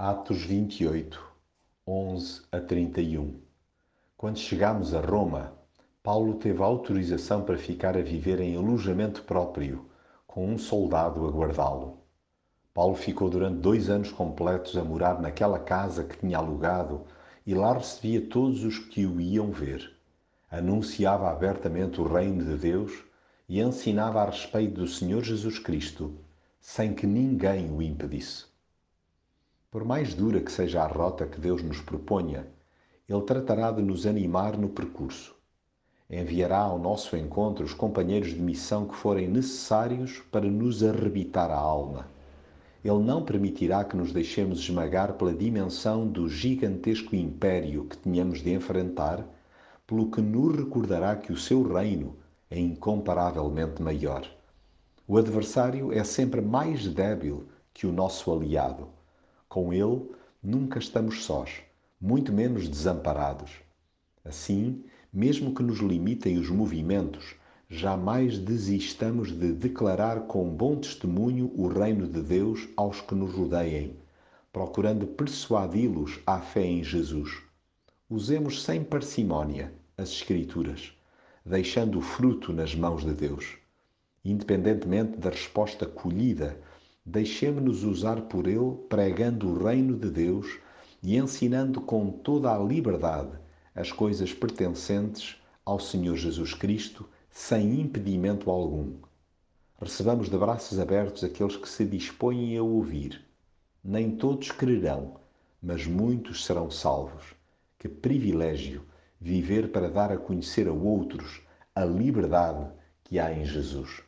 Atos 28, 11 a 31 Quando chegámos a Roma, Paulo teve autorização para ficar a viver em alojamento próprio, com um soldado a guardá-lo. Paulo ficou durante dois anos completos a morar naquela casa que tinha alugado e lá recebia todos os que o iam ver. Anunciava abertamente o reino de Deus e ensinava a respeito do Senhor Jesus Cristo, sem que ninguém o impedisse. Por mais dura que seja a rota que Deus nos proponha, Ele tratará de nos animar no percurso. Enviará ao nosso encontro os companheiros de missão que forem necessários para nos arrebitar a alma. Ele não permitirá que nos deixemos esmagar pela dimensão do gigantesco império que tínhamos de enfrentar, pelo que nos recordará que o seu reino é incomparavelmente maior. O adversário é sempre mais débil que o nosso aliado com Ele, nunca estamos sós, muito menos desamparados. Assim, mesmo que nos limitem os movimentos, jamais desistamos de declarar com bom testemunho o reino de Deus aos que nos rodeiem, procurando persuadi-los à fé em Jesus. Usemos sem parcimónia as Escrituras, deixando o fruto nas mãos de Deus. Independentemente da resposta colhida deixemos-nos usar por Ele pregando o reino de Deus e ensinando com toda a liberdade as coisas pertencentes ao Senhor Jesus Cristo, sem impedimento algum. Recebamos de braços abertos aqueles que se dispõem a ouvir. Nem todos crerão, mas muitos serão salvos. Que privilégio viver para dar a conhecer a outros a liberdade que há em Jesus.